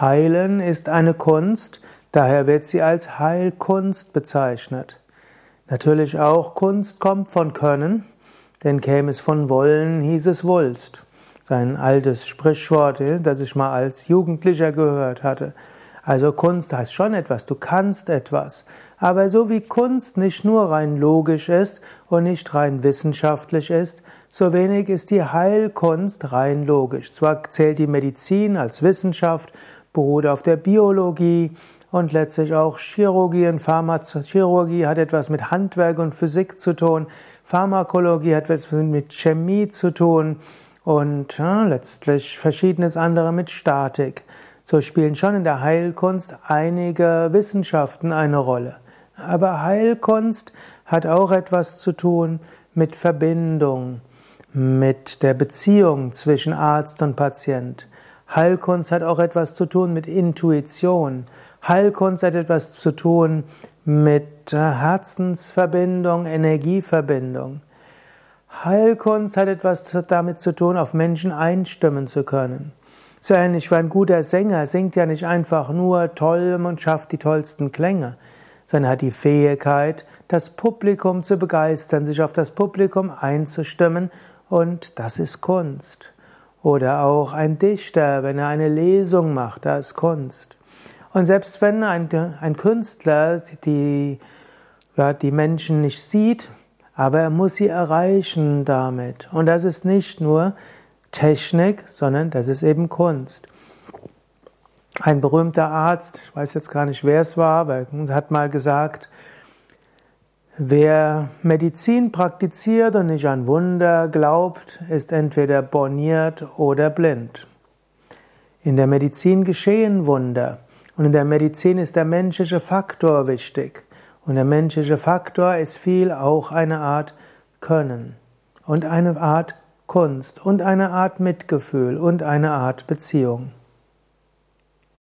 Heilen ist eine Kunst, daher wird sie als Heilkunst bezeichnet. Natürlich auch Kunst kommt von Können, denn käme es von Wollen, hieß es Wulst. Sein altes Sprichwort, das ich mal als Jugendlicher gehört hatte. Also Kunst heißt schon etwas, du kannst etwas. Aber so wie Kunst nicht nur rein logisch ist und nicht rein wissenschaftlich ist, so wenig ist die Heilkunst rein logisch. Zwar zählt die Medizin als Wissenschaft, beruht auf der Biologie und letztlich auch Chirurgie und Pharmachirurgie hat etwas mit Handwerk und Physik zu tun, Pharmakologie hat etwas mit Chemie zu tun und ja, letztlich verschiedenes andere mit Statik. So spielen schon in der Heilkunst einige Wissenschaften eine Rolle. Aber Heilkunst hat auch etwas zu tun mit Verbindung, mit der Beziehung zwischen Arzt und Patient. Heilkunst hat auch etwas zu tun mit Intuition. Heilkunst hat etwas zu tun mit äh, Herzensverbindung, Energieverbindung. Heilkunst hat etwas damit zu tun, auf Menschen einstimmen zu können. So ähnlich wie ein guter Sänger singt ja nicht einfach nur toll und schafft die tollsten Klänge, sondern hat die Fähigkeit, das Publikum zu begeistern, sich auf das Publikum einzustimmen und das ist Kunst. Oder auch ein Dichter, wenn er eine Lesung macht, das ist Kunst. Und selbst wenn ein, ein Künstler die, ja, die Menschen nicht sieht, aber er muss sie erreichen damit. Und das ist nicht nur Technik, sondern das ist eben Kunst. Ein berühmter Arzt, ich weiß jetzt gar nicht, wer es war, aber er hat mal gesagt, Wer Medizin praktiziert und nicht an Wunder glaubt, ist entweder borniert oder blind. In der Medizin geschehen Wunder und in der Medizin ist der menschliche Faktor wichtig. Und der menschliche Faktor ist viel auch eine Art Können und eine Art Kunst und eine Art Mitgefühl und eine Art Beziehung.